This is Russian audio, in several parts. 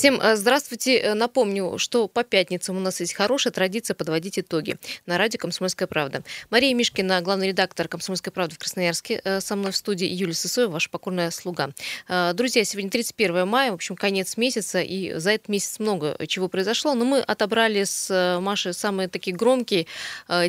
Всем э, здравствуйте. Э, напомню, что по пятницам у нас есть хорошая традиция подводить итоги на радио «Комсомольская правда». Мария Мишкина, главный редактор «Комсомольской правды» в Красноярске, э, со мной в студии, Юлия Сысоева, ваша покорная слуга. Друзья, сегодня 31 мая, в общем, конец месяца, и за этот месяц много чего произошло, но мы отобрали с Машей самые такие громкие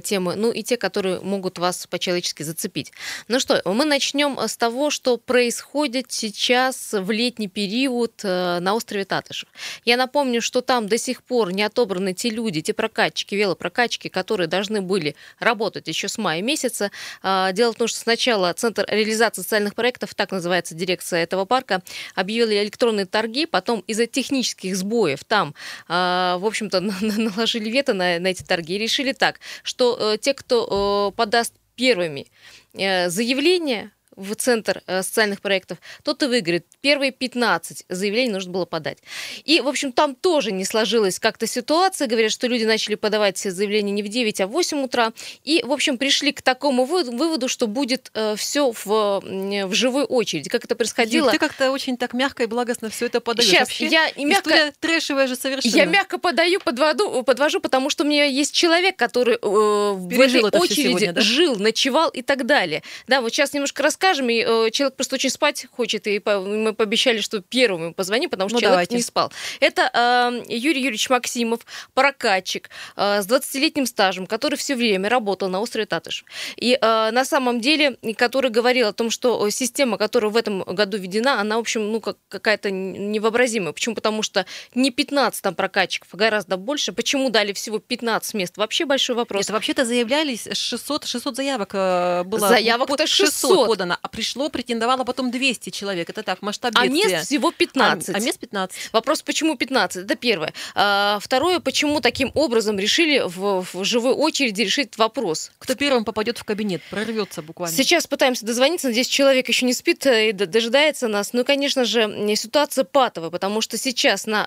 темы, ну и те, которые могут вас по-человечески зацепить. Ну что, мы начнем с того, что происходит сейчас в летний период на острове Тата. Сатышев. Я напомню, что там до сих пор не отобраны те люди, те прокатчики, велопрокатчики, которые должны были работать еще с мая месяца. А, дело в том, что сначала Центр реализации социальных проектов, так называется дирекция этого парка, объявили электронные торги, потом из-за технических сбоев там, а, в общем-то, наложили вето на, на эти торги и решили так, что э, те, кто э, подаст первыми э, заявление в Центр э, социальных проектов, тот и выиграет. Первые 15 заявлений нужно было подать. И, в общем, там тоже не сложилась как-то ситуация. Говорят, что люди начали подавать все заявления не в 9, а в 8 утра. И, в общем, пришли к такому выводу, что будет э, все в, в живой очереди. Как это происходило? Юль, ты как-то очень так мягко и благостно все это подаешь. Сейчас, Вообще, я и мягко... История трэшевая же совершенно. Я мягко подаю, подводу, подвожу, потому что у меня есть человек, который э, в этой очереди сегодня, да? жил, ночевал и так далее. Да, вот сейчас немножко расскажем скажем, и э, человек просто очень спать хочет, и по, мы пообещали, что первым ему позвоним, потому что ну, человек давайте. не спал. Это э, Юрий Юрьевич Максимов, прокатчик э, с 20-летним стажем, который все время работал на острове Татыш. И э, на самом деле, который говорил о том, что система, которая в этом году введена, она, в общем, ну, как, какая-то невообразимая. Почему? Потому что не 15 там прокатчиков, а гораздо больше. Почему дали всего 15 мест? Вообще большой вопрос. Это вообще-то заявлялись 600, 600 заявок э, было. Заявок-то 600. 600 подано подано, а пришло, претендовало потом 200 человек. Это так, масштаб А мест всего 15. А, а мест 15. Вопрос, почему 15? Это первое. А, второе, почему таким образом решили в, в живой очереди решить этот вопрос? Кто первым попадет в кабинет, прорвется буквально. Сейчас пытаемся дозвониться, надеюсь, человек еще не спит э, и дожидается нас. Ну и, конечно же, ситуация патовая, потому что сейчас на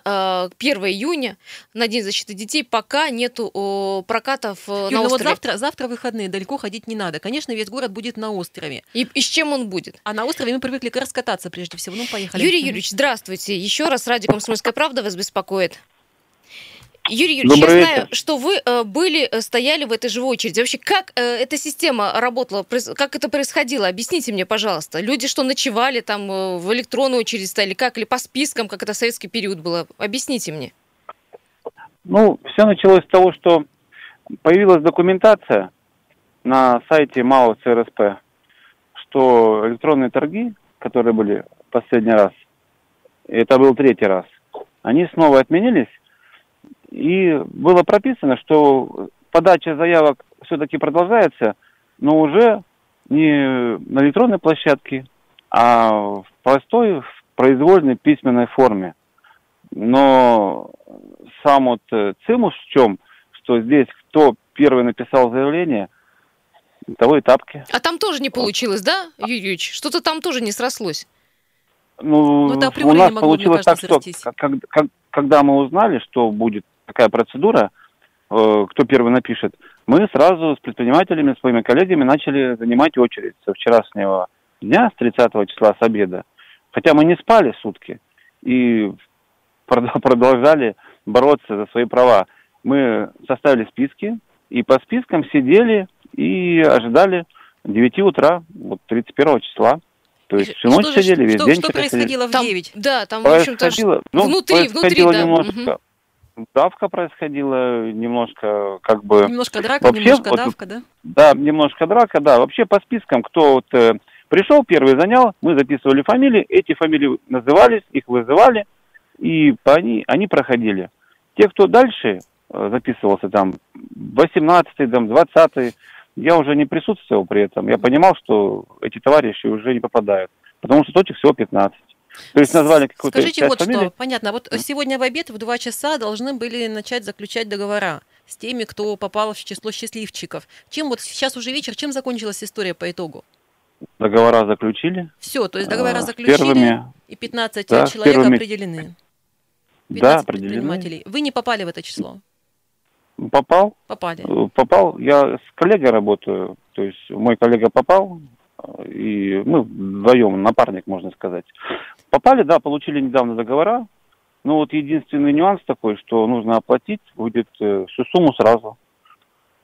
1 э, июня, на День защиты детей, пока нету прокатов э, Юль, на острове. Ну вот завтра, завтра выходные, далеко ходить не надо. Конечно, весь город будет на острове. И, и с чем он будет? А на острове мы привыкли раскататься прежде всего. Ну, поехали. Юрий Юрьевич, здравствуйте. Еще раз радио «Комсомольская правда» вас беспокоит. Юрий Юрьевич, Добрый я знаю, что вы э, были, э, стояли в этой же очереди. Вообще, как э, эта система работала, как это происходило? Объясните мне, пожалуйста. Люди что, ночевали там в электронную очередь стояли, как, или по спискам, как это в советский период было? Объясните мне. Ну, все началось с того, что появилась документация на сайте МАО ЦРСП что электронные торги, которые были последний раз, это был третий раз, они снова отменились, и было прописано, что подача заявок все-таки продолжается, но уже не на электронной площадке, а в простой, в произвольной письменной форме. Но сам вот э, цимус в чем, что здесь кто первый написал заявление, того и тапки. А там тоже не получилось, да, Юрий Юрьевич? Что-то там тоже не срослось. Ну, ну у нас могло, получилось кажется, так, что как, как, когда мы узнали, что будет такая процедура, э, кто первый напишет, мы сразу с предпринимателями, своими коллегами начали занимать очередь со вчерашнего дня, с 30 числа с обеда. Хотя мы не спали сутки и продолжали бороться за свои права. Мы составили списки и по спискам сидели и ожидали 9 утра, вот 31 числа. То есть всю ночь сидели, весь что, день Что происходило в 9? Там, да, там, в общем-то, ну, внутри, внутри, да. немножко, угу. давка происходила, немножко как бы... Немножко драка, вообще, немножко вот, давка, да? Да, немножко драка, да. Вообще по спискам, кто вот э, пришел, первый занял, мы записывали фамилии, эти фамилии назывались, их вызывали, и по они, они проходили. Те, кто дальше э, записывался там, 18-й, там, 20-й, я уже не присутствовал при этом. Я понимал, что эти товарищи уже не попадают, потому что точек всего 15. То есть назвали какую-то Скажите вот фамилий. что, понятно, вот сегодня в обед в 2 часа должны были начать заключать договора с теми, кто попал в число счастливчиков. Чем вот сейчас уже вечер, чем закончилась история по итогу? Договора заключили. Все, то есть договора а, заключили, первыми, и 15 да, человек первыми, определены. 15 да, определены. Вы не попали в это число? Попал. Попали. Э, попал. Я с коллегой работаю. То есть мой коллега попал, и мы вдвоем, напарник, можно сказать. Попали, да, получили недавно договора, но вот единственный нюанс такой, что нужно оплатить будет э, всю сумму сразу.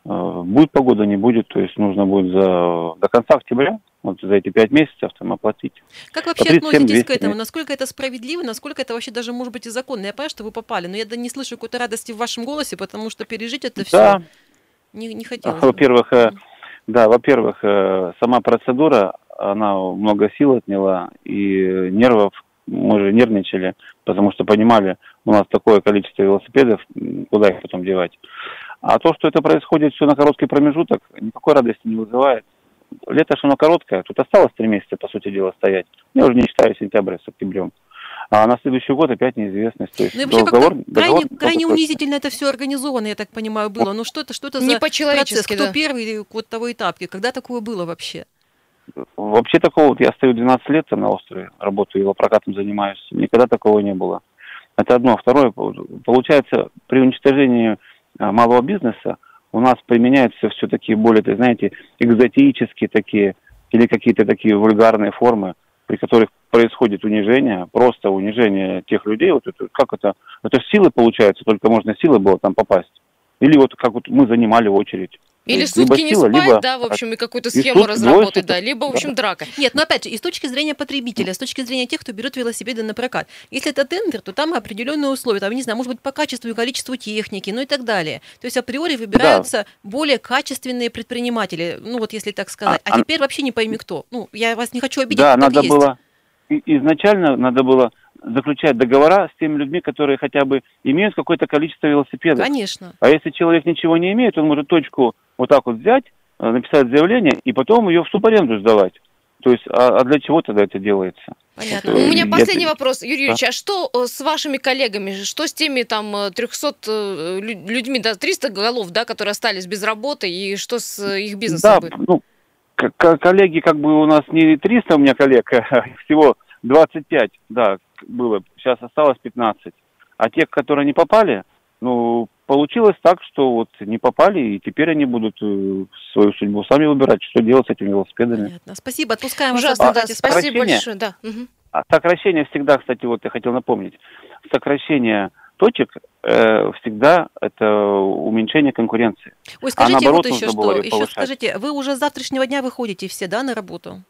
Э, будет погода, не будет, то есть нужно будет за, до конца октября, вот за эти пять месяцев там оплатить. Как вообще 37 относитесь к 200 этому? Насколько это справедливо, насколько это вообще даже может быть и законно? Я понимаю, что вы попали, но я да не слышу какой-то радости в вашем голосе, потому что пережить это все Да, не, не хотелось. во-первых, э, да, во-первых, э, сама процедура, она много сил отняла и нервов. Мы же нервничали, потому что понимали, у нас такое количество велосипедов, куда их потом девать. А то, что это происходит все на короткий промежуток, никакой радости не вызывает. Лето, что оно короткое, тут осталось три месяца, по сути дела, стоять. Я уже не считаю сентябрь с октябрем. А на следующий год опять неизвестность. То есть Ну и вообще договор- как-то договор крайне, крайне унизительно это все организовано, я так понимаю, было. Ну что это, что это Не за процесс? Кто да. первый вот того этапки? Когда такое было вообще? Вообще такого, вот я стою 12 лет на острове, работаю, велопрокатом занимаюсь, никогда такого не было. Это одно. Второе, получается, при уничтожении а, малого бизнеса у нас применяются все такие более, так знаете, экзотические такие или какие-то такие вульгарные формы, при которых происходит унижение, просто унижение тех людей. Вот это, как это? Это силы получается, только можно силой было там попасть. Или вот как вот мы занимали очередь. Или либо сутки не сила, спать, либо- да, в общем, и какую-то И схему двое разработать, суток. да, либо, в общем, драка. Нет, но опять же, и с точки зрения потребителя, с точки зрения тех, кто берет велосипеды на прокат. Если это тендер, то там определенные условия, там, не знаю, может быть, по качеству и количеству техники, ну и так далее. То есть априори выбираются более качественные предприниматели, ну вот если так сказать. А, А- а- теперь вообще не пойми кто. Ну, я вас не хочу обидеть, Да, надо есть. было и- изначально надо было заключать договора с теми людьми, которые хотя бы имеют какое-то количество велосипедов. Конечно. А если человек ничего не имеет, он может точку вот так вот взять, э, написать заявление и потом ее в субаренду сдавать. То есть, а, а для чего тогда это делается? Понятно. Вот, У меня я- последний вопрос, Юрий Юрьевич, а что э, с вашими коллегами? Что с теми там э, 300 э, лю- людьми, да, 300 голов, да, которые остались без работы, и что с э, их бизнесом Да, будет? ну, коллеги, как бы у нас не 300 у меня коллег, а всего 25, да, было. Сейчас осталось 15. А те, которые не попали, ну, получилось так, что вот не попали, и теперь они будут э, свою судьбу сами выбирать, что делать с этими велосипедами. Понятно. Спасибо, отпускаем вас. Ужасно, да, Давайте, спасибо сокращение. большое, да. мгм. А сокращение всегда, кстати, вот я хотел напомнить, сокращение точек э, всегда это уменьшение конкуренции. Ой, скажите А наоборот, вот еще что. Еще повышать. скажите, вы уже с завтрашнего дня выходите все, да, на работу?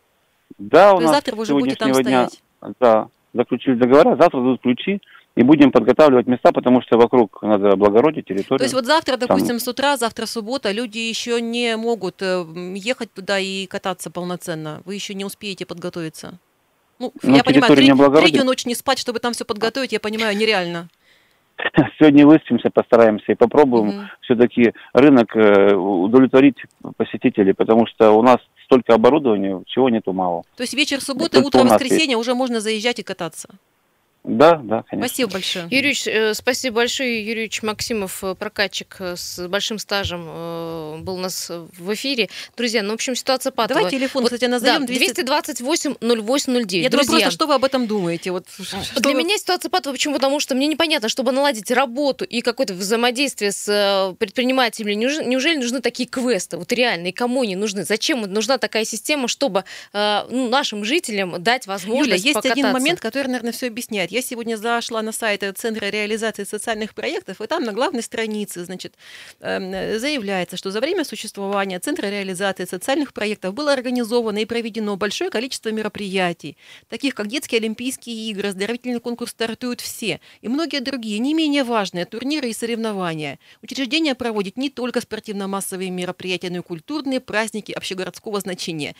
Да, То у нас завтра вы уже будете там дня стоять? да, заключили договора, завтра дадут ключи, и будем подготавливать места, потому что вокруг надо облагородить территорию. То есть вот завтра, Там- допустим, с утра, завтра суббота, люди еще не могут э, ехать туда и кататься полноценно. Вы еще не успеете подготовиться. Ну, Ну, я понимаю, три- третью ночь не спать, чтобы там все подготовить, я понимаю, нереально. Сегодня выспимся, постараемся и попробуем Мгм. все-таки рынок э, удовлетворить посетителей, потому что у нас столько оборудования, чего нету мало. То есть вечер субботы, только утро воскресенья уже можно заезжать и кататься. Да, да, конечно. Спасибо большое. Юрьевич, э, спасибо большое. Юрьевич Максимов, э, прокатчик э, с большим стажем, был у нас в эфире. Друзья, ну, в общем, ситуация патовая. Давай телефон, Вот, кстати, назовем. Да, 228 0809. Я думаю, Друзья, просто что вы об этом думаете? Вот, что Для вы- меня ситуация патовая. Почему? Потому что мне непонятно, чтобы наладить работу и какое-то взаимодействие с предпринимателями, неуж- неужели нужны такие квесты? Вот реально, и кому они нужны? Зачем нужна такая система, чтобы ну, нашим жителям дать возможность Юля, есть покататься? один момент, который, наверное, все объясняет. Я сегодня зашла на сайт э, Центра реализации социальных проектов, и там на главной странице, значит, эм, заявляется, что за время существования Центра реализации социальных проектов было организовано и проведено большое количество мероприятий, таких как детские Олимпийские игры, оздоровительный конкурс стартуют все, и многие другие, не менее важные турниры и соревнования. Учреждение проводит не только спортивно-массовые мероприятия, но и культурные праздники общегородского значения.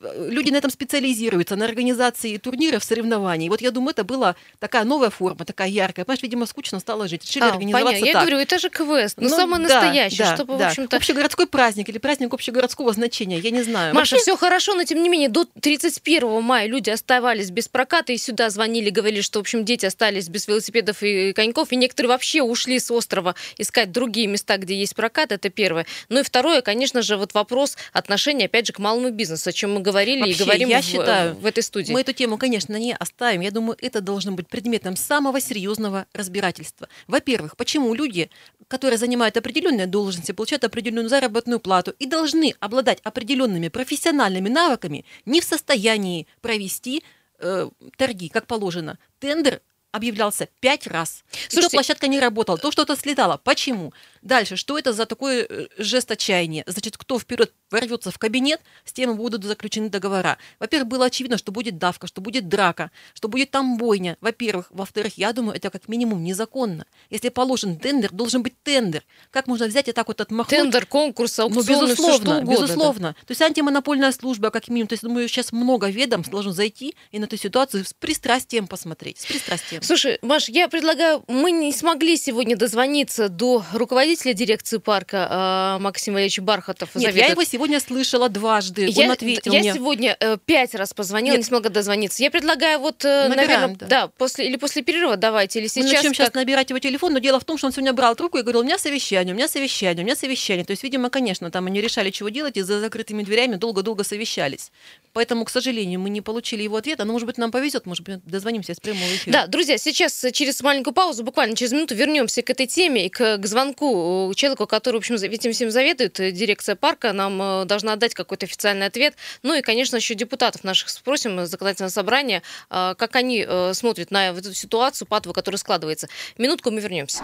Э, Люди на этом специализируются, на организации турниров, соревнований. Вот я думаю, это была такая новая форма, такая яркая. Понимаешь, видимо, скучно стало жить. Решили А, организоваться понятно. Я так. говорю, это же квест, ну, Ну, самое да, настоящее, да, чтобы, да. в общем-то... Общегородской праздник или праздник общегородского значения, я не знаю. Маша, Вообще, все хорошо, но тем не менее до 31 мая люди оставались без проката и сюда звонили, говорили, что, в общем, дети остались без велосипедов и коньков, и некоторые вообще ушли с острова искать другие места, где есть прокат, это первое. Ну и второе, конечно же, вот вопрос отношения, опять же, к малому бизнесу, о чем мы говорили Вообще, и говорим я в, считаю, в этой студии. Мы эту тему, конечно, не оставим. Я думаю, это должно быть предметом самого серьезного разбирательства. Во-первых, почему люди, которые занимают определенные должности, получают определенную заработную плату и должны обладать определенными профессиональными навыками, не в состоянии провести э, торги, как положено. Тендер объявлялся пять раз. Слушайте, и то площадка не работала, то что-то слетало. Почему? Дальше, что это за такой э, жест отчаяния? Значит, кто вперед ворвется в кабинет, с тем будут заключены договора. Во-первых, было очевидно, что будет давка, что будет драка, что будет там бойня. Во-первых. Во-вторых, я думаю, это как минимум незаконно. Если положен тендер, должен быть тендер. Как можно взять и так вот отмахнуть? Тендер, конкурс, аукцион, ну, безусловно, все, что угодно, безусловно. Да. То есть антимонопольная служба, как минимум, то есть, думаю, сейчас много ведомств должен зайти и на эту ситуацию с пристрастием посмотреть. С пристрастием. Слушай, Маш, я предлагаю, мы не смогли сегодня дозвониться до руководителя дирекции парка а, Максим Валерьевич Бархатов. Нет, заведует... я его сегодня слышала дважды. Я, Он ответил я мне. сегодня э, пять раз позвонила, Нет. не смогла дозвониться. Я предлагаю вот, э, Набираем, наверное, да. да, после или после перерыва давайте, или сейчас. Мы начнем как... сейчас набирать его телефон, но дело в том, что он сегодня брал трубку и говорил, у меня совещание, у меня совещание, у меня совещание. То есть, видимо, конечно, там они решали, чего делать, и за закрытыми дверями долго-долго совещались. Поэтому, к сожалению, мы не получили его ответа, но, может быть, нам повезет, может быть, дозвонимся с прямого эфира. Да, друзья, сейчас э, через маленькую паузу, буквально через минуту вернемся к этой теме и к, к звонку человеку, который, в общем, этим всем заведует, э, дирекция парка, нам э, должна дать какой-то официальный ответ. Ну и, конечно, еще депутатов наших спросим, законодательное собрание, как они смотрят на эту ситуацию патовую, которая складывается. Минутку мы вернемся.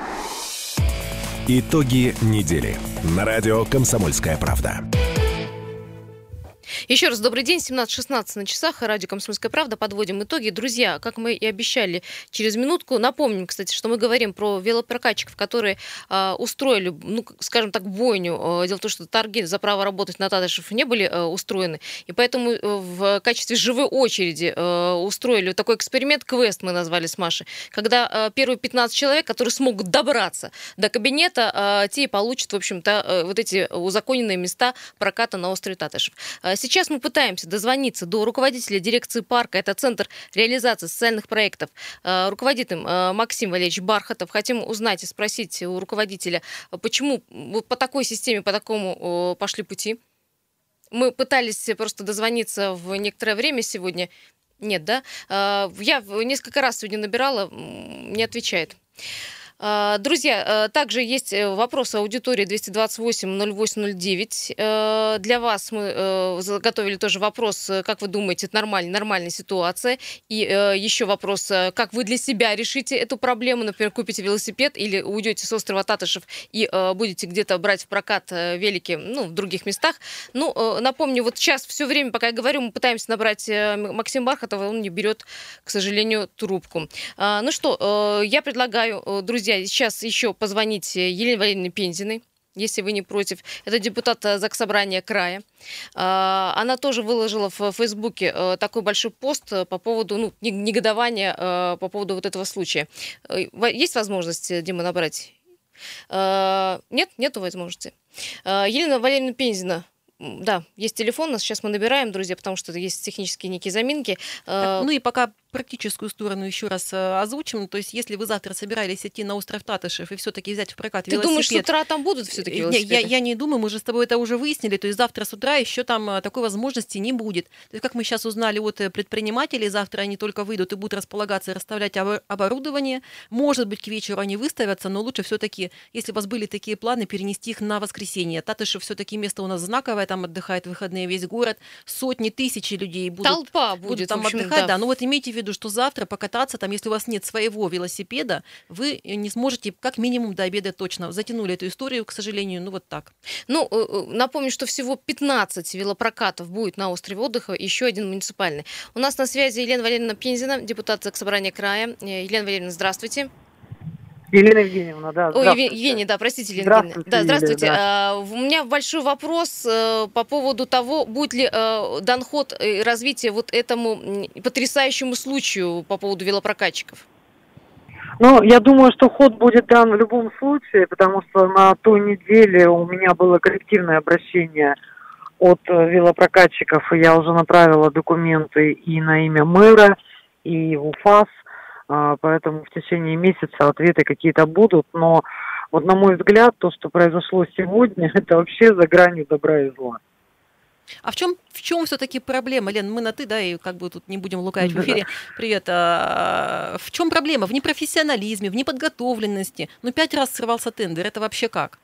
Итоги недели. На радио «Комсомольская правда». Еще раз добрый день, 17.16 на часах, радио «Комсомольская правда», подводим итоги. Друзья, как мы и обещали, через минутку напомним, кстати, что мы говорим про велопрокатчиков, которые э, устроили, ну, скажем так, бойню. Дело в том, что торги за право работать на Татышев не были э, устроены, и поэтому э, в качестве живой очереди э, устроили такой эксперимент, квест мы назвали с Машей, когда э, первые 15 человек, которые смогут добраться до кабинета, э, те и получат, в общем-то, э, вот эти узаконенные места проката на острове Татышев. Сейчас мы пытаемся дозвониться до руководителя дирекции парка. Это Центр реализации социальных проектов. Э, руководит им э, Максим Валерьевич Бархатов. Хотим узнать и спросить у руководителя, почему по такой системе, по такому пошли пути. Мы пытались просто дозвониться в некоторое время сегодня. Нет, да? Э, я несколько раз сегодня набирала, не отвечает. А, друзья, э, также есть э, вопрос аудитории 228-0809. Э, для вас мы заготовили тоже вопрос, как вы думаете, это нормальная, нормальная ситуация. И еще вопрос, как вы для себя решите эту проблему, например, купите велосипед или уйдете с острова Татышев и будете где-то брать в прокат велики ну, в других местах. Ну, напомню, вот сейчас все время, пока я говорю, мы пытаемся набрать Максим Бархатова, он не берет, к сожалению, трубку. А, ну что, я предлагаю, друзья, друзья, сейчас еще позвонить Елене Валерьевне Пензиной если вы не против. Это депутат э, Заксобрания края. А, она тоже выложила в Фейсбуке э, такой большой пост э, по поводу ну, негодования по поводу вот этого случая. Есть возможность, Дима, набрать? Нет? Нету возможности. Елена Валерьевна Пензина да, есть телефон, нас сейчас мы набираем, друзья, потому что есть технические некие заминки. Ну и пока практическую сторону еще раз э, озвучим. То есть, если вы завтра собирались идти на остров Татышев и все-таки взять в прокат Ты велосипед... думаешь, с утра там будут все-таки велосипеды? Я, я, я не думаю, мы же с тобой это уже выяснили. То есть, завтра с утра еще там э, такой возможности не будет. То есть, как мы сейчас узнали от э, предпринимателей, завтра они только выйдут и будут располагаться и расставлять оборудование. Может быть, к вечеру они выставятся, но лучше все-таки, если у вас были такие планы, перенести их на воскресенье. Татышев все-таки место у нас знаковое, там отдыхает выходные весь город. Сотни, тысячи людей будут, Толпа будет, будут там общем, отдыхать. Да. да, ну вот имейте в виду, что завтра покататься, там, если у вас нет своего велосипеда, вы не сможете как минимум до обеда точно. Затянули эту историю, к сожалению, ну вот так. Ну, э, э, напомню, что всего 15 велопрокатов будет на острове отдыха, еще один муниципальный. У нас на связи Елена Валерьевна Пензина, депутат Собрания края. Э, Елена Валерьевна, здравствуйте. Елена Евгеньевна, да. Ой, Евгения, да, простите, Елена здравствуйте, Да, здравствуйте. Да. У меня большой вопрос по поводу того, будет ли дан ход и развитие вот этому потрясающему случаю по поводу велопрокатчиков. Ну, я думаю, что ход будет дан в любом случае, потому что на той неделе у меня было коллективное обращение от э, велопрокатчиков, и я уже направила документы и на имя мэра, и в УФАС, поэтому в течение месяца ответы какие-то будут, но вот на мой взгляд, то, что произошло сегодня, это вообще за гранью добра и зла. А в чем, в чем все-таки проблема, Лен? Мы на ты, да, и как бы тут не будем лукавить в эфире. Привет. А, в чем проблема? В непрофессионализме, в неподготовленности. Ну, пять раз срывался тендер. Это вообще как?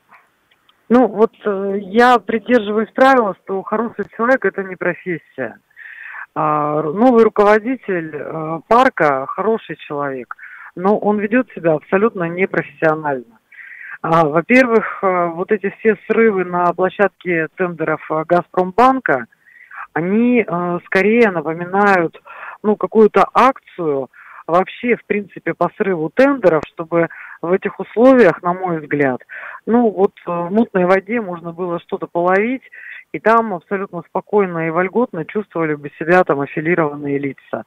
Ну, вот э, я придерживаюсь правила, что хороший человек – это не профессия. А, новый руководитель э, парка – хороший человек, но он ведет себя абсолютно непрофессионально. А, во-первых, э, вот эти все срывы на площадке тендеров «Газпромбанка», они скорее напоминают ну, какую-то акцию вообще, в принципе, по срыву тендеров, чтобы в этих условиях, на мой взгляд, ну вот э, в мутной воде можно было что-то половить, и там абсолютно спокойно и вольготно чувствовали бы себя там аффилированные лица.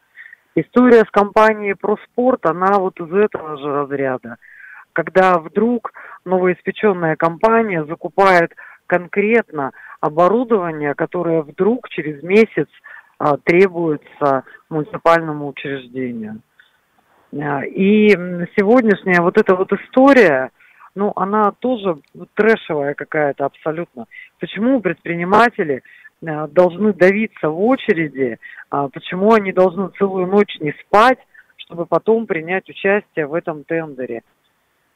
История с компанией «Проспорт», она вот из этого же разряда. Когда вдруг новоиспеченная компания закупает конкретно оборудование, которое вдруг через месяц а, требуется муниципальному учреждению. А, и сегодняшняя вот эта вот история, ну, она тоже трэшевая какая-то абсолютно. Почему предприниматели а, должны давиться в очереди, а, почему они должны целую ночь не спать, чтобы потом принять участие в этом тендере.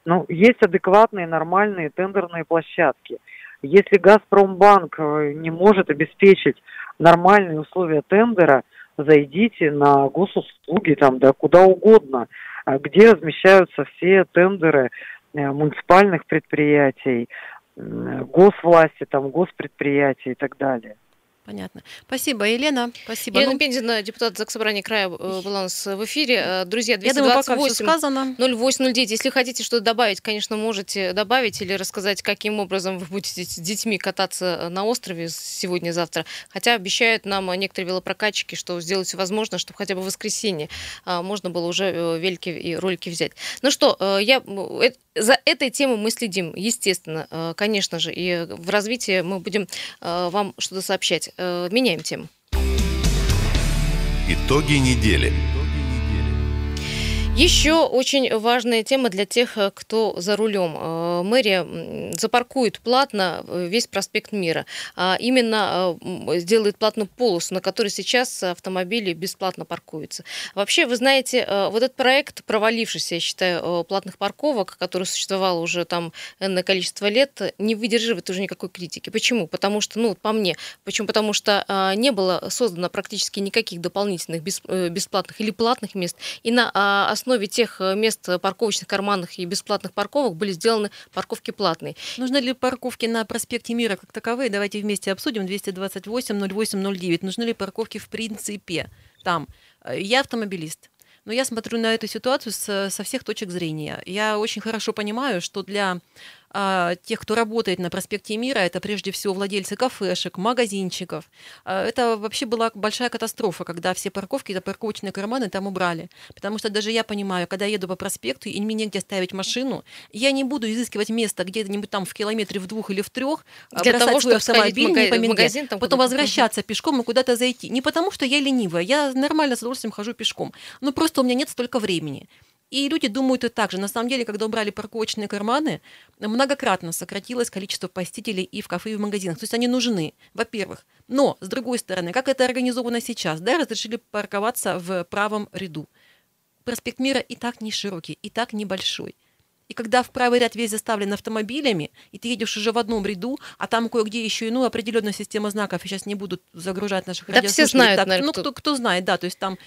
Ну, есть адекватные, нормальные тендерные площадки. Если «Газпромбанк» э, не может обеспечить нормальные условия тендера – зайдите на госуслуги, там, да, куда угодно, а где размещаются все тендеры э, муниципальных предприятий, госвласти, там, госпредприятий и так далее. Понятно. Спасибо, Елена. Спасибо. Елена ну... Пензина, депутат Заксобрания края, э, была у нас в эфире. Э, друзья, 228 0809. Если хотите что-то добавить, конечно, можете добавить или рассказать, каким образом вы будете с детьми кататься на острове сегодня-завтра. Хотя обещают нам некоторые велопрокатчики, что сделать все возможно, чтобы хотя бы в воскресенье а, можно было уже э, велики и ролики взять. Ну что, я за этой темой мы следим, естественно, конечно же, и в развитии мы будем вам что-то сообщать. Э, меняем тему. Итоги недели. Еще очень важная тема для тех, э, кто за рулем. Э, мэрия запаркует платно э, весь проспект Мира. А именно сделает платную полосу, на которой сейчас автомобили бесплатно паркуются. Вообще, вы знаете, вот этот проект, провалившийся, я считаю, платных парковок, который существовал уже там энное количество лет, не выдерживает уже никакой критики. Почему? Потому что, ну, по мне, почему? Потому что не было создано практически никаких дополнительных бесплатных или платных мест. И на основе тех э, мест парковочных, карманных и бесплатных парковок были сделаны парковки платные. Нужны ли парковки на проспекте Мира как таковые? Давайте вместе обсудим. 228 08 09. Нужны ли парковки в принципе там? Э, я автомобилист. Но я смотрю на эту ситуацию со, со всех точек зрения. Я очень хорошо понимаю, что для а, тех, кто работает на проспекте Мира, это прежде всего владельцы кафешек, магазинчиков. А, это вообще была большая катастрофа, когда все парковки, это парковочные карманы там убрали. Потому что даже я понимаю, когда еду по проспекту и мне негде ставить машину, я не буду изыскивать место где-нибудь там в километре в двух или в трех, а, Для бросать того, свой автомобиль, мага- не по магазин, там потом возвращаться пешком и куда-то зайти. Не потому, что я ленивая, я нормально с удовольствием хожу пешком, но просто у меня нет столько времени. И люди думают и так же. На самом деле, когда убрали парковочные карманы, многократно сократилось количество посетителей и в кафе, и в магазинах. То есть они нужны, во-первых. Но, с другой стороны, как это организовано сейчас? Да, разрешили парковаться в правом ряду. Проспект Мира и так не широкий, и так небольшой. И когда в правый ряд весь заставлен автомобилями, и ты едешь уже в одном ряду, а там кое-где еще и ну, определенная система знаков, и сейчас не будут загружать наших да все знают, так, наверное, ну, кто, кто знает, да, то есть там,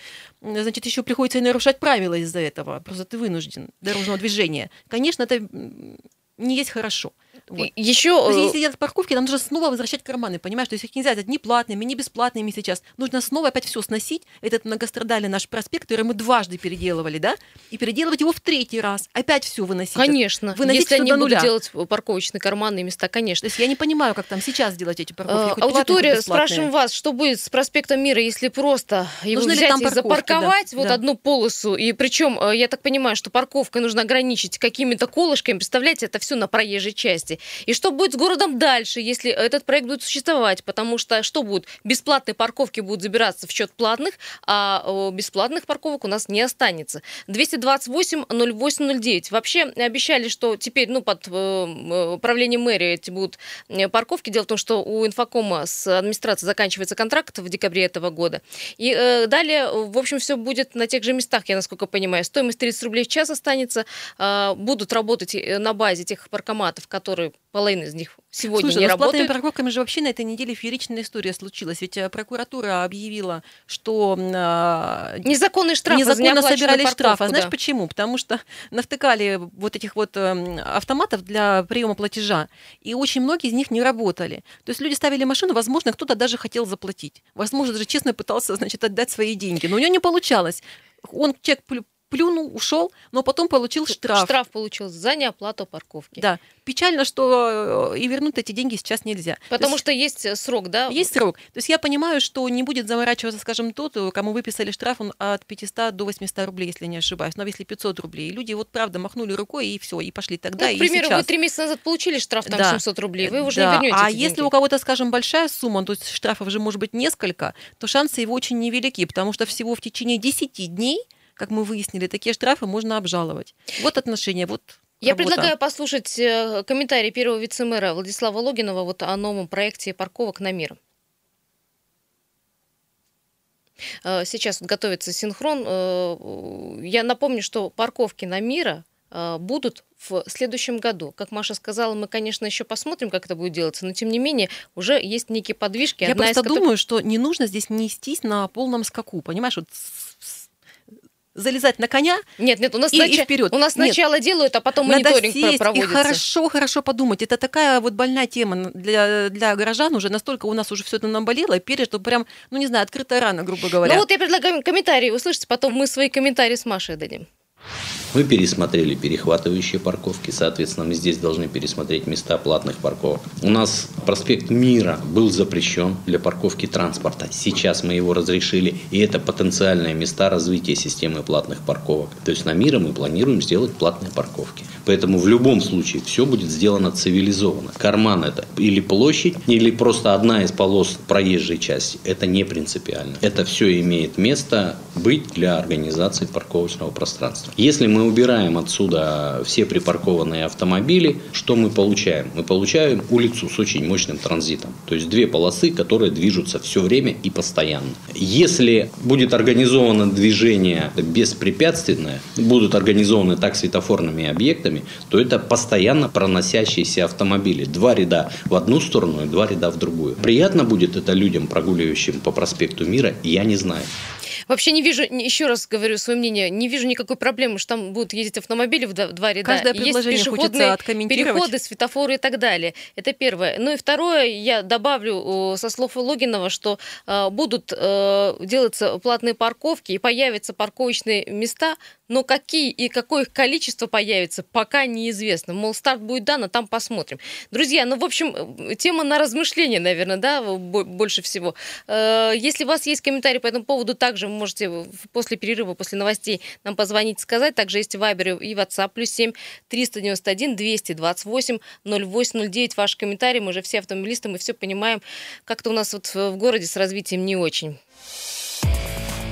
значит, еще приходится и нарушать правила из-за этого, просто ты вынужден дорожного движения. Конечно, это не есть хорошо. Вот. Еще... То есть, если делать парковки, нам нужно снова возвращать карманы, понимаешь? То есть их нельзя сделать ни платными, ни бесплатными сейчас. Нужно снова опять все сносить, этот многострадальный наш проспект, который мы дважды переделывали, да? И переделывать его в третий раз. Опять все выносить. Конечно. Выносить если они будут делать парковочные карманные места, конечно. То есть я не понимаю, как там сейчас делать эти парковки. А, аудитория, спрашиваем вас, что будет с проспектом Мира, если просто его Нужно взять и запарковать да. вот да. одну полосу? И причем, э, я так понимаю, что парковкой нужно ограничить какими-то колышками. Представляете, это все на проезжей части безопасности. И что будет с городом дальше, если этот проект будет существовать? Потому что что будет? Бесплатные парковки будут забираться в счет платных, а бесплатных парковок у нас не останется. 228 0809. Вообще обещали, что теперь, ну, под э, правлением мэрии эти будут э, парковки. Дело в том, что у инфокома с администрацией заканчивается контракт в декабре этого года. И э, далее, в общем, все будет на тех же местах, я насколько понимаю. Стоимость 30 рублей в час останется. Э, будут работать э, на базе тех паркоматов, которые половина из них сегодня Слушай, не ну, работают. с платными парковками же вообще на этой неделе фееричная история случилась. Ведь э, прокуратура объявила, что... Э, Незаконные штрафы незаконно за собирали штрафы. А знаешь почему? Потому что навтыкали вот этих вот э, автоматов для приема платежа, и очень многие из них не работали. То есть люди ставили машину, возможно, кто-то даже хотел заплатить. Возможно, даже честно пытался, значит, отдать свои деньги. Но у него не получалось. Он чек плюнул, ушел, но потом получил штраф. Штраф получил за неоплату парковки. Да. Печально, что э, и вернуть эти деньги сейчас нельзя. Потому есть, что есть э, срок, да? Есть срок. То есть я понимаю, что не будет заморачиваться, скажем, тот, кому выписали штраф он от 500 до 800 рублей, если не ошибаюсь. Но если 500 рублей. Люди вот правда махнули рукой и все, и пошли тогда, ну, и к примеру, сейчас. вы три месяца назад получили штраф там да. 700 рублей, вы уже да. не вернете А эти если деньги. у кого-то, скажем, большая сумма, то есть штрафов же может быть несколько, то шансы его очень невелики, потому что всего в течение 10 дней как мы выяснили, такие штрафы можно обжаловать. Вот отношения, вот я работа. предлагаю послушать э, комментарий первого вице-мэра Владислава Логинова вот о новом проекте парковок на мир. Э, сейчас готовится синхрон. Э, я напомню, что парковки на мира будут в следующем году. Как Маша сказала, мы, конечно, еще посмотрим, как это будет делаться, но тем не менее уже есть некие подвижки. Я просто которых... думаю, что не нужно здесь нестись на полном скаку, понимаешь, вот залезать на коня нет, нет, у нас и, нач... и вперед. У нас нет. сначала делают, а потом Надо мониторинг сесть проводится. И хорошо, хорошо подумать. Это такая вот больная тема для, для горожан уже настолько у нас уже все это наболело, перед, что прям, ну не знаю, открытая рана, грубо говоря. Ну вот я предлагаю комментарии услышать, потом мы свои комментарии с Машей дадим. Мы пересмотрели перехватывающие парковки, соответственно, мы здесь должны пересмотреть места платных парковок. У нас проспект Мира был запрещен для парковки транспорта. Сейчас мы его разрешили, и это потенциальные места развития системы платных парковок. То есть на Мира мы планируем сделать платные парковки. Поэтому в любом случае все будет сделано цивилизованно. Карман это или площадь, или просто одна из полос проезжей части. Это не принципиально. Это все имеет место быть для организации парковочного пространства. Если мы убираем отсюда все припаркованные автомобили, что мы получаем? Мы получаем улицу с очень мощным транзитом. То есть две полосы, которые движутся все время и постоянно. Если будет организовано движение беспрепятственное, будут организованы так светофорными объектами, то это постоянно проносящиеся автомобили. Два ряда в одну сторону и два ряда в другую. Приятно будет это людям, прогуливающим по проспекту Мира, я не знаю. Вообще не вижу, еще раз говорю свое мнение, не вижу никакой проблемы, что там будут ездить автомобили в два ряда. Каждое предложение Есть хочется переходы, светофоры и так далее. Это первое. Ну и второе, я добавлю со слов Логинова, что э, будут э, делаться платные парковки и появятся парковочные места, но какие и какое их количество появится, пока неизвестно. Мол, старт будет дан, а там посмотрим. Друзья, ну, в общем, тема на размышление, наверное, да, больше всего. Если у вас есть комментарии по этому поводу, также вы можете после перерыва, после новостей нам позвонить, сказать. Также есть Вайбер и WhatsApp, плюс 7 391 228 0809. Ваши комментарии, мы же все автомобилисты, мы все понимаем. Как-то у нас вот в городе с развитием не очень.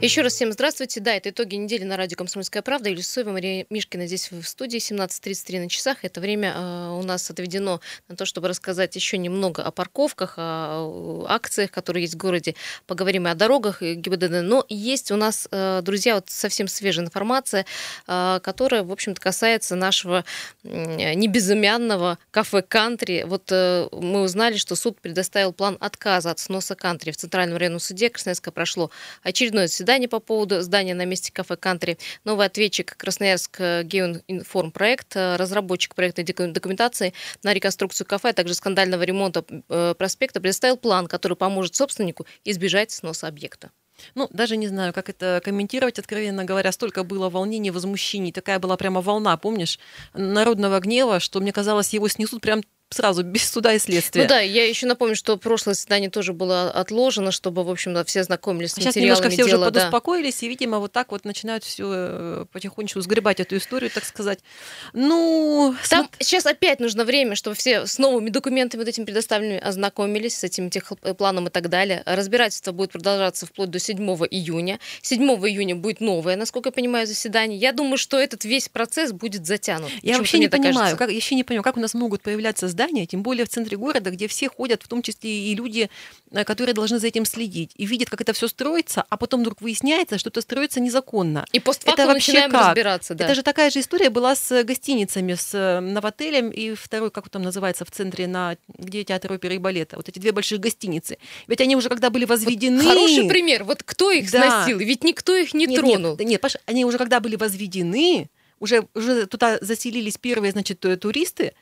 Еще раз всем здравствуйте. Да, это итоги недели на радио «Комсомольская правда». Юлия Соева, Мария Мишкина здесь в студии. 17.33 на часах. Это время э, у нас отведено на то, чтобы рассказать еще немного о парковках, о акциях, которые есть в городе. Поговорим и о дорогах, и ГИБДД. Но есть у нас, э, друзья, вот совсем свежая информация, э, которая, в общем-то, касается нашего э, небезымянного кафе «Кантри». Вот э, мы узнали, что суд предоставил план отказа от сноса «Кантри». В Центральном районном суде Красноярска прошло очередное заседание по поводу здания на месте кафе «Кантри». Новый ответчик Красноярск Геоинформпроект, разработчик проектной документации на реконструкцию кафе, а также скандального ремонта проспекта, предоставил план, который поможет собственнику избежать сноса объекта. Ну, даже не знаю, как это комментировать, откровенно говоря. Столько было волнений, возмущений. Такая была прямо волна, помнишь, народного гнева, что, мне казалось, его снесут прям сразу, без суда и следствия. Ну да, я еще напомню, что прошлое заседание тоже было отложено, чтобы, в общем, да, все знакомились с Сейчас немножко все дела. уже да. подуспокоились, и, видимо, вот так вот начинают все потихонечку сгребать эту историю, так сказать. Ну, Там смо- сейчас опять нужно время, чтобы все с новыми документами вот этими предоставленными ознакомились, с этим техпланом и так далее. Разбирательство будет продолжаться вплоть до 7 июня. 7 июня будет новое, насколько я понимаю, заседание. Я думаю, что этот весь процесс будет затянут. Я вообще не понимаю, кажется. как, вообще не понимаю, как у нас могут появляться здания, тем более в центре города, где все ходят, в том числе и люди, э, которые должны за этим следить, и видят, как это все строится, а потом вдруг выясняется, что это строится незаконно. И постфактум Это вообще начинаем как? разбираться. Да. Это же такая же история была с гостиницами, с э, новотелем и второй, как там называется, в центре, на, где театр оперы и балета. Вот эти две большие гостиницы. Ведь они уже когда были возведены... Хороший пример. Вот кто их Да. сносил? Ведь никто их не нет, тронул. Нет, нет, Паша, они уже когда были возведены, уже, уже туда заселились первые, значит, э, туристы,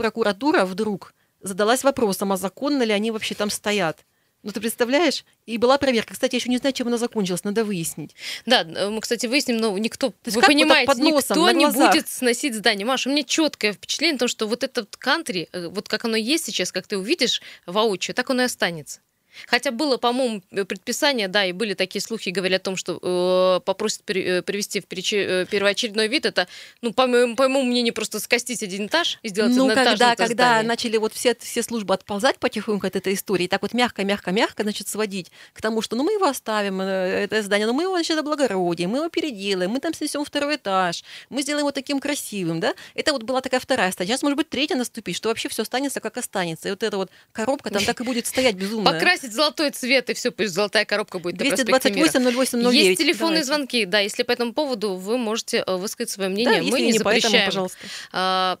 прокуратура вдруг задалась вопросом, а законно ли они вообще там стоят. Ну, ты представляешь? И была проверка. Кстати, я еще не знаю, чем она закончилась, надо выяснить. Да, мы, кстати, выясним, но никто, есть вы понимаете, под носом, никто не будет сносить здание. Маша, у меня четкое впечатление о том, что вот этот кантри, э, вот как оно есть сейчас, как ты увидишь воочию, так оно и останется. Хотя было, по-моему, э, предписание, да, и были такие слухи, говорили о том, что э, попросят пере- э, привести в э, первоочередной вид. Это, ну, по моему, по моему мнению, просто скостить один этаж и сделать ну, когда, когда здание. начали вот все, все службы отползать потихоньку от этой истории, так вот мягко-мягко-мягко, значит, сводить к тому, что ну мы его оставим, это здание, ну мы его, значит, облагородим, мы его переделаем, мы там снесем второй этаж, мы сделаем его таким красивым, да? Это вот была такая вторая стадия. Сейчас, может быть, третья наступить, что вообще все останется как останется. И вот эта вот коробка там так и будет стоять безумно. Покрасить золотой цвет, и все, пусть золотая коробка будет на проспекте Мира. 228 08 09. Есть телефонные Давайте. звонки, да, если по этому поводу вы можете э, высказать свое мнение, Да, мы не не поэтому, запрещаем. пожалуйста.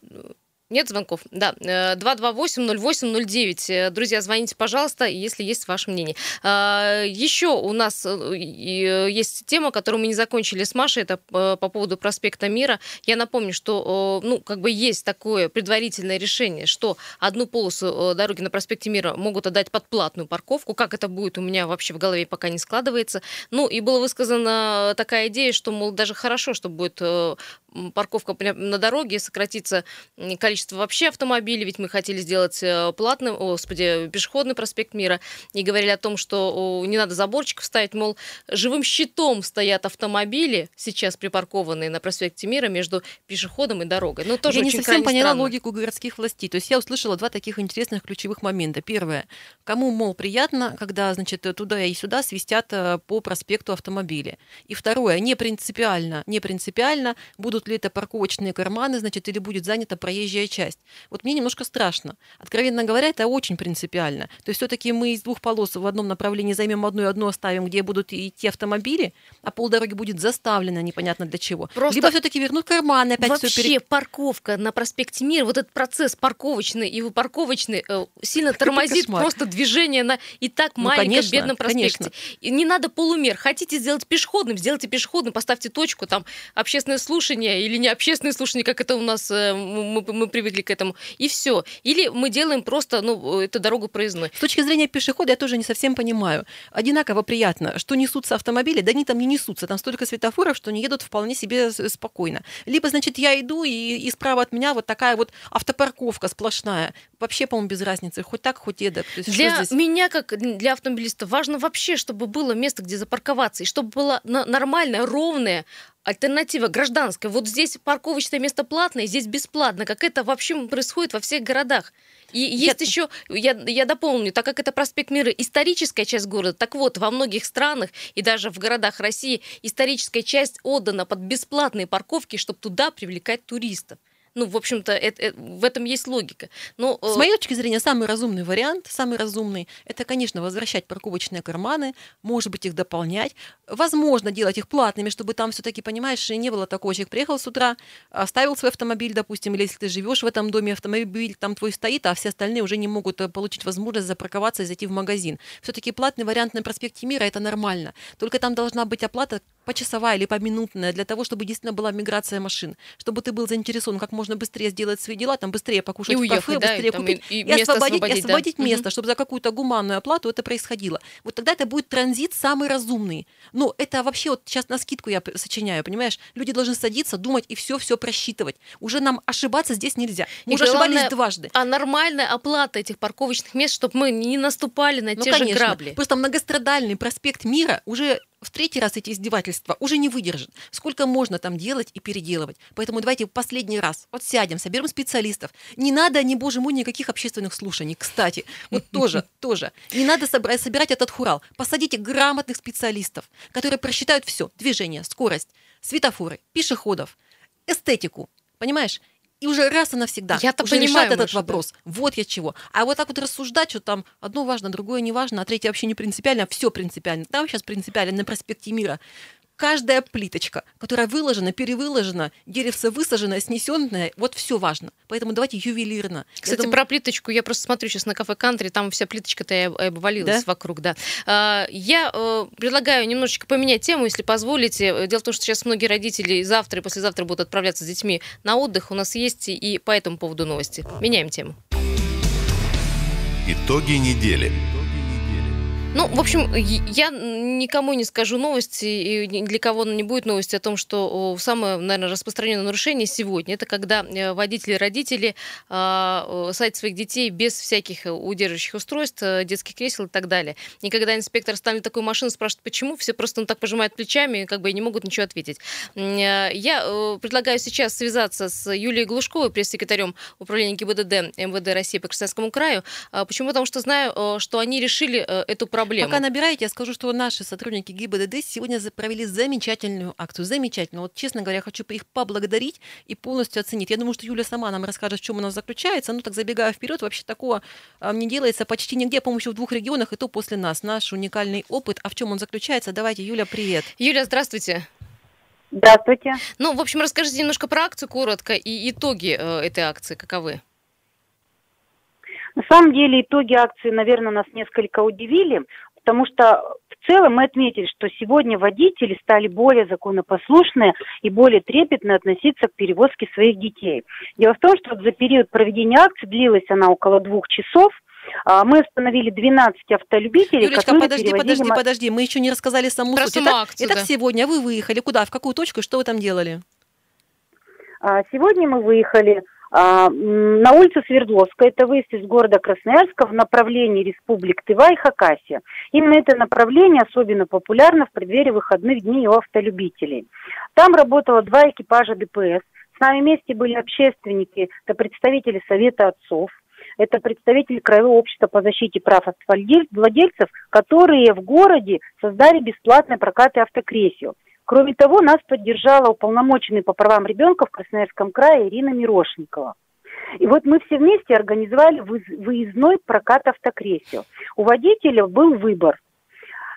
Нет звонков? Да. Э, 228-08-09. Э, Друзья, звоните, пожалуйста, если есть ваше мнение. А, Еще у нас э, э, есть тема, которую мы не закончили с Машей, это э, по поводу проспекта Мира. Я напомню, что э, ну, как бы есть такое предварительное решение, что одну полосу э, дороги на проспекте Мира могут отдать под платную парковку. Как это будет, у меня вообще в голове пока не складывается. Ну, и была высказана такая идея, что, мол, даже хорошо, что будет э, парковка на дороге, сократится м, количество вообще автомобилей, ведь мы хотели сделать э, платным, о, господи, пешеходный проспект Мира, и говорили о том, что не надо заборчиков ставить, мол, живым щитом стоят автомобили, сейчас припаркованные на проспекте Мира между пешеходом и дорогой. Ну, тоже я не совсем поняла странно. логику городских властей. То есть я услышала два таких интересных ключевых момента. Первое. Кому, мол, приятно, когда, значит, туда и сюда свистят э, по проспекту автомобили. И второе. Не принципиально, не принципиально, будут ли это парковочные карманы, значит, или будет занята проезжая часть. Вот мне немножко страшно. Откровенно говоря, это очень принципиально. То есть все-таки мы из двух полос в одном направлении займем одну и одну оставим, где будут идти автомобили, а полдороги будет заставлено непонятно для чего. Просто Либо все-таки вернут карманы, опять Вообще все пере... парковка на проспекте Мира, вот этот процесс парковочный и выпарковочный э, сильно тормозит просто движение на и так Ну, маленьком конечно, бедном проспекте. конечно. И не надо полумер. Хотите сделать пешеходным, сделайте пешеходным, поставьте точку, там общественное слушание или не общественное слушание, как это у нас, э, мы, мы привыкли к этому, и все. Или мы делаем просто, ну, эту дорогу проездной. С точки зрения пешехода я тоже не совсем понимаю. Одинаково приятно, что несутся автомобили, да они там не несутся, там столько светофоров, что они едут вполне себе с- спокойно. Либо, значит, я иду, и, и справа от меня вот такая вот автопарковка сплошная. Вообще, по-моему, без разницы, хоть так, хоть эдак. Есть, Для здесь? меня, как для автомобилиста, важно вообще, чтобы было место, где запарковаться, и чтобы была на- нормальная, ровная альтернатива гражданская. Вот здесь парковочное место платное, здесь бесплатно. Как это вообще происходит во всех городах. И есть еще, я, я дополню, так как это проспект Мира историческая часть города, так вот, во многих странах и даже в городах России историческая часть отдана под бесплатные парковки, чтобы туда привлекать туристов. Ну, в общем-то, это- э, в этом есть логика. Но, С э, моей точки зрения, самый разумный вариант, самый разумный, это, конечно, возвращать парковочные карманы, может быть, их дополнять. Возможно, делать их платными, чтобы там все-таки, понимаешь, не было такого, человек приехал с утра, оставил свой автомобиль, допустим, или если ты живешь в этом доме, автомобиль там твой стоит, а все остальные уже не могут э, получить возможность запарковаться и зайти в магазин. Все-таки платный вариант на проспекте Мира это нормально. Только там должна быть оплата почасовая или поминутная, для того, чтобы действительно была миграция машин, чтобы ты был заинтересован как можно быстрее сделать свои дела, там быстрее покушать И в уехать, кафе, да, быстрее и там купить, и- и и, освободить, освободить, да. освободить место, чтобы за какую-то гуманную оплату это происходило. Вот тогда это будет транзит самый разумный. Ну, это вообще вот сейчас на скидку я сочиняю, понимаешь? Люди должны садиться, думать и все-все просчитывать. Уже нам ошибаться здесь нельзя. Мы И уже ошибались главное, дважды. А нормальная оплата этих парковочных мест, чтобы мы не наступали на Ну, те же конечно. грабли. Просто многострадальный проспект мира уже в третий раз эти издевательства уже не выдержит. Сколько можно там делать и переделывать. Поэтому давайте в последний раз вот сядем, соберем специалистов. Не надо, не боже мой, никаких общественных слушаний. Кстати, вот тоже, тоже. Не надо собирать этот хурал. Посадите грамотных специалистов, которые просчитают все. Движение, скорость, светофоры, пешеходов, эстетику. Понимаешь? И уже раз и навсегда Я-то уже понимаю, решать этот Маша, да. вопрос. Вот я чего. А вот так вот рассуждать, что там одно важно, другое не важно, а третье вообще не принципиально, все принципиально. Там сейчас принципиально на проспекте мира. Каждая плиточка, которая выложена, перевыложена, деревце высаженное, снесенное, вот все важно. Поэтому давайте ювелирно. Я Кстати, думаю, про плиточку я просто смотрю сейчас на кафе Кантри, там вся плиточка-то и об- и обвалилась Да? вокруг, да. А, Я э, предлагаю немножечко поменять тему, если позволите. Дело в том, что сейчас многие родители завтра и послезавтра будут отправляться с детьми на отдых. У нас есть и по этому поводу новости. Меняем тему. Итоги недели. Ну, в общем, я никому не скажу новости, и для кого не будет новости о том, что самое, наверное, распространенное нарушение сегодня это когда э, водители, родители а, садят своих детей без всяких э, удерживающих устройств, э, детских кресел и так далее. И когда инспектор ставит такую машину, спрашивает, почему, все просто ну, так пожимают плечами, как бы и не могут ничего ответить. Я предлагаю сейчас связаться с Юлией Глушковой, пресс-секретарем управления ГИБДД МВД России по Красноярскому краю. А Почему? Потому что знаю, что они решили эту проблему. Пока набираете, я скажу, что наши сотрудники ГИБДД сегодня провели замечательную акцию. Замечательную. Вот, честно говоря, хочу их поблагодарить и полностью оценить. Я думаю, что Юля сама нам расскажет, в чем она заключается. Ну, так забегая вперед, вообще такого а, не делается почти нигде, по-моему, еще в двух регионах, и то после нас. Наш уникальный опыт. А в чем он заключается? Давайте, Юля, привет. Юля, здравствуйте. Здравствуйте. Ну, в общем, расскажите немножко про акцию коротко и итоги э, этой акции каковы. На самом деле итоги акции, наверное, нас несколько удивили, потому что в целом мы отметили, что сегодня водители стали более законопослушные и более трепетно относиться к перевозке своих детей. Дело в том, что за период проведения акции, длилась она около двух часов, а, мы остановили 12 автолюбителей, Юлечка, которые подожди, перевозили подожди, подожди. Мы еще не рассказали саму Про суть. саму Итак, акцию, итак, да. сегодня вы выехали куда? В какую точку? и Что вы там делали? А, Сегодня мы выехали на улицу Свердловская, это выезд из города Красноярска в направлении республик Тыва и Хакасия. Именно это направление особенно популярно в преддверии выходных дней у автолюбителей. Там работало два экипажа ДПС. С нами вместе были общественники, это представители Совета отцов, это представители Краевого общества по защите прав владельцев, которые в городе создали бесплатные прокаты автокресел. Кроме того, нас поддержала уполномоченный по правам ребенка в Красноярском крае Ирина Мирошникова. И вот мы все вместе организовали выездной прокат автокресел. У водителя был выбор.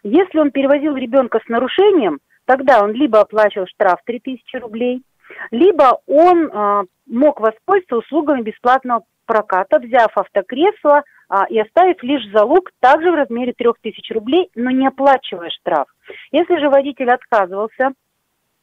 Если он перевозил ребенка с нарушением, тогда он либо оплачивал штраф 3000 рублей, либо он а, мог воспользоваться услугами бесплатного проката, взяв автокресло а, и оставив лишь залог также в размере 3000 рублей, но не оплачивая штраф. Если же водитель отказывался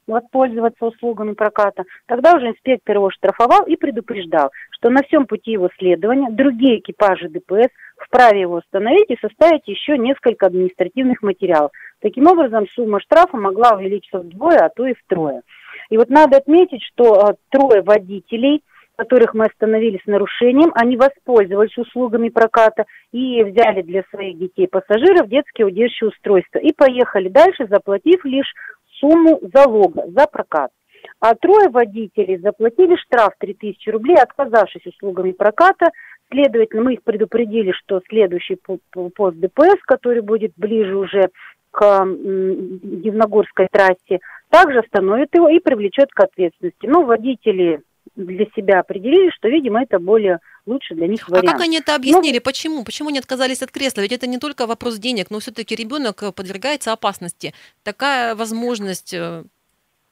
воспользоваться услугами проката, тогда уже инспектор его штрафовал и предупреждал, что на всем пути его следования другие экипажи ДПС вправе его остановить и составить еще несколько административных материалов. Таким образом, сумма штрафа могла увеличиться вдвое, а то и втрое. И вот надо отметить, что а, трое водителей, которых мы остановили с нарушением, они воспользовались услугами проката и взяли для своих детей-пассажиров детские удерживающие устройства и поехали дальше, заплатив лишь сумму залога за прокат. А трое водителей заплатили штраф 3000 рублей, отказавшись услугами проката. Следовательно, мы их предупредили, что следующий по- по- пост ДПС, который будет ближе уже к Дивногорской трассе, также остановит его и привлечет к ответственности. Но водители для себя определили, что, видимо, это более лучше для них А вариант. как они это объяснили? Почему? Почему они отказались от кресла? Ведь это не только вопрос денег, но все-таки ребенок э, подвергается опасности. Такая возможность, э,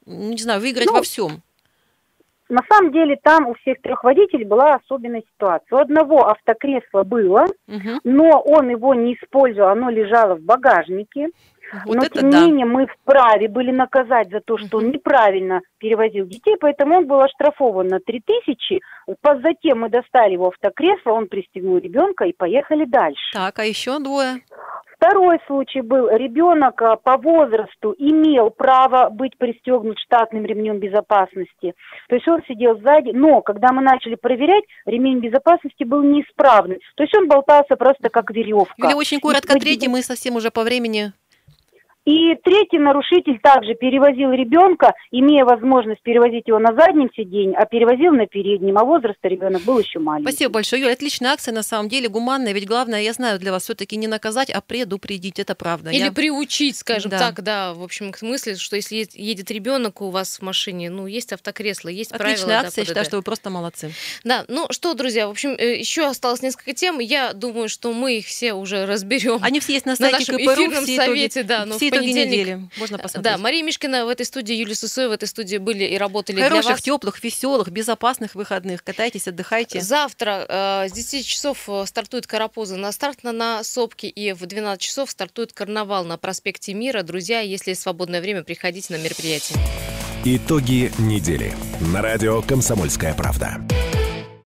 ну, не знаю, выиграть Ну, во всем. На самом деле там у всех трех водителей была особенная ситуация. У одного автокресло было, Мгм. но он его не использовал, оно лежало в багажнике. Вот Но, это тем да. не менее, мы вправе были наказать за то, что он неправильно перевозил детей, поэтому он был оштрафован на 3 тысячи. Затем мы достали его автокресло, он пристегнул ребенка и поехали дальше. Так, а еще двое. Второй случай был, ребенок а, по возрасту имел право быть пристегнут штатным ремнем безопасности. То есть он сидел сзади, но когда мы начали проверять, ремень безопасности был неисправный. То есть он болтался просто как веревка. Или очень коротко третий, мы совсем уже по времени. И третий нарушитель также перевозил ребенка, имея возможность перевозить его на заднем сиденье, а перевозил на переднем, а возраста ребенок был еще маленький. Спасибо большое, Юля. Отличная акция, на самом деле, гуманная. Ведь главное, я знаю, для вас все-таки не наказать, а предупредить. Это правда. Или Я- приучить, скажем Да. так, да, в общем, к мысли, что если едет ребенок у вас в машине, ну, есть автокресло, есть Отличная правила. да, акция, я ПДД. считаю, что вы просто молодцы. Да, ну что, друзья, в общем, э, еще осталось несколько тем. Я думаю, что мы их все уже разберем. Они все есть на на сайте нашем КПРУ, эфирном все итоги, совете, да, но все понедельник- недели. Можно посмотреть. Да, Мария Мишкина в этой студии, Юлия Сусоева в этой студии были и работали для Хороших, вас. теплых, веселых, безопасных выходных. Катайтесь, отдыхайте. Завтра э, с 10 часов э, стартует Карапуза на старт на, на Сопке, и в 12 часов стартует карнавал на проспекте Мира. Друзья, если есть свободное время, приходите на мероприятие. Итоги недели. На радио «Комсомольская правда».